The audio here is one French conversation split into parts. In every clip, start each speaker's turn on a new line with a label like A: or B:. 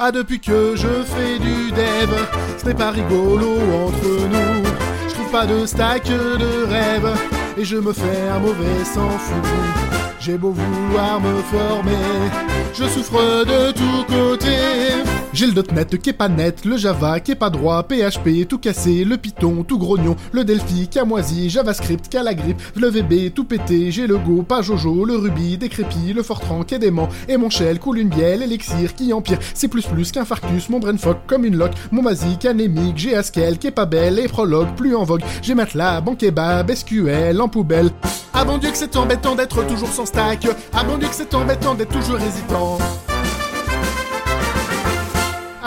A: Ah, depuis que je fais du dev, ce n'est pas rigolo entre nous. Je trouve pas de stack de rêve, et je me fais un mauvais sans fou. J'ai beau vouloir me former, je souffre de tous côtés. J'ai le .NET qui est pas net, le Java qui est pas droit, PHP tout cassé, le Python tout grognon, le Delphi qui a JavaScript qui a la grippe, le VB tout pété, j'ai le Go, pas Jojo, le Ruby décrépit, le Fortran qui est dément, et mon shell coule une bielle, Elixir qui empire, c'est plus plus qu'un farcus, mon brain fuck comme une lock, mon basique anémique, j'ai Haskell qui est pas belle, et Prologue plus en vogue, j'ai Matelas, bon kebab, SQL en poubelle. Ah bon Dieu que c'est embêtant d'être toujours sans stack. Ah bon Dieu que c'est embêtant d'être toujours hésitant.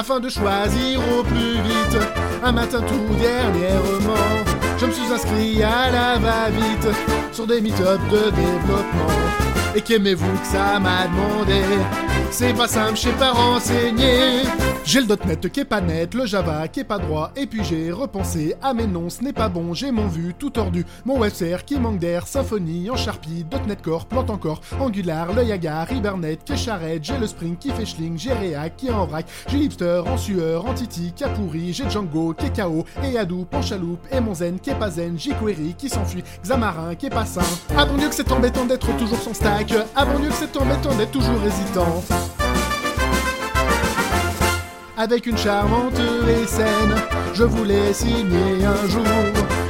A: Afin de choisir au plus vite, un matin tout dernièrement, je me suis inscrit à la va-vite sur des meet de développement. Et qu'aimez-vous que ça m'a demandé? C'est pas simple, je sais pas renseigner. J'ai le .NET qui est pas net, le Java qui est pas droit, et puis j'ai repensé à mes noms, ce n'est pas bon, j'ai mon vu tout tordu, mon WebServer qui manque d'air, Symfony, en Sharpie, .NET Core, plante encore, Angular, le Yaga, Hibernate, qui j'ai le Spring qui fait schling, j'ai React qui est en vrac, j'ai Lipster en sueur, Entity qui a pourri, j'ai Django qui est KO, et Hadoop en chaloupe, et mon Zen qui est pas zen, jQuery qui s'enfuit, Xamarin qui est pas sain. Ah bon Dieu que c'est embêtant d'être toujours sans stack, ah bon Dieu que c'est embêtant d'être toujours hésitant avec une charmante scène. Je voulais signer un jour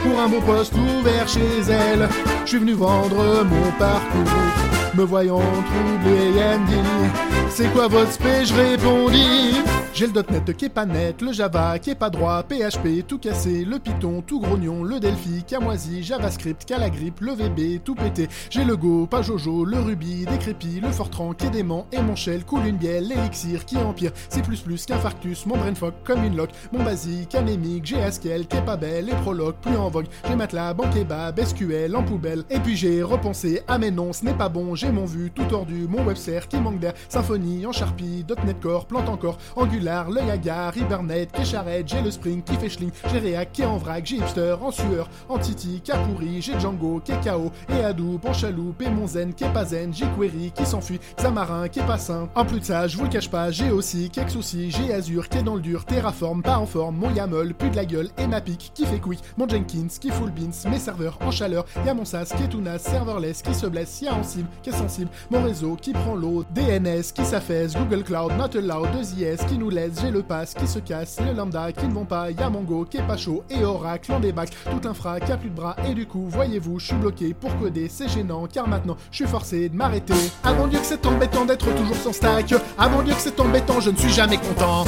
A: pour un beau poste ouvert chez elle. Je suis venu vendre mon parcours, me voyant troublé, elle dit C'est quoi votre spé? Je répondis j'ai le .NET qui est pas net, le Java qui est pas droit, PHP tout cassé, le Python tout grognon, le Delphi qui a moisi, JavaScript qui le VB tout pété. J'ai le Go, pas Jojo, le Ruby décrépit, le Fortran qui est dément et mon shell coule une bielle, l'élixir qui empire. C'est plus plus qu'un farcus, mon brain fuck comme une lock, mon basique anémique, j'ai Haskell qui est pas belle et Prologue plus en vogue. J'ai Matelas, bon kebab, SQL en poubelle. Et puis j'ai repensé à mes noms, ce n'est pas bon, j'ai mon vu tout tordu, mon webserver qui manque d'air, Symfony en Sharpie, .NET Core, plante encore, Angular le Yaga, Hibernate, qui charrette, j'ai le Spring, qui fait schling, j'ai React, qui est en vrac, j'ai Hipster, en sueur, Entity, qui a pourri, j'ai Django, qui et Hadoop, en chaloupe, et mon Zen, qui est pas zen, j'ai Query, qui s'enfuit, Xamarin, qui est pas sain. En plus de ça, je vous le cache pas, j'ai aussi quelques soucis, j'ai Azure, qui est dans le dur, Terraform, pas en forme, mon YAML, plus de la gueule, et ma pique, qui fait quick, mon Jenkins, qui full beans, mes serveurs en chaleur, y'a mon SAS, qui est tout serverless, qui se blesse, y'a en cible, qui est sensible, mon réseau, qui prend l'eau, DNS, qui s'affaisse, Google Cloud, not allowed, 2IS, qui nous j'ai le pass qui se casse, les lambda qui ne vont pas, y'a Mongo qui est pas chaud et Oracle en débac, tout infra qui a plus de bras et du coup, voyez-vous, je suis bloqué pour coder, c'est gênant car maintenant je suis forcé de m'arrêter. Ah mon dieu que c'est embêtant d'être toujours sans stack, ah mon dieu que c'est embêtant, je ne suis jamais content.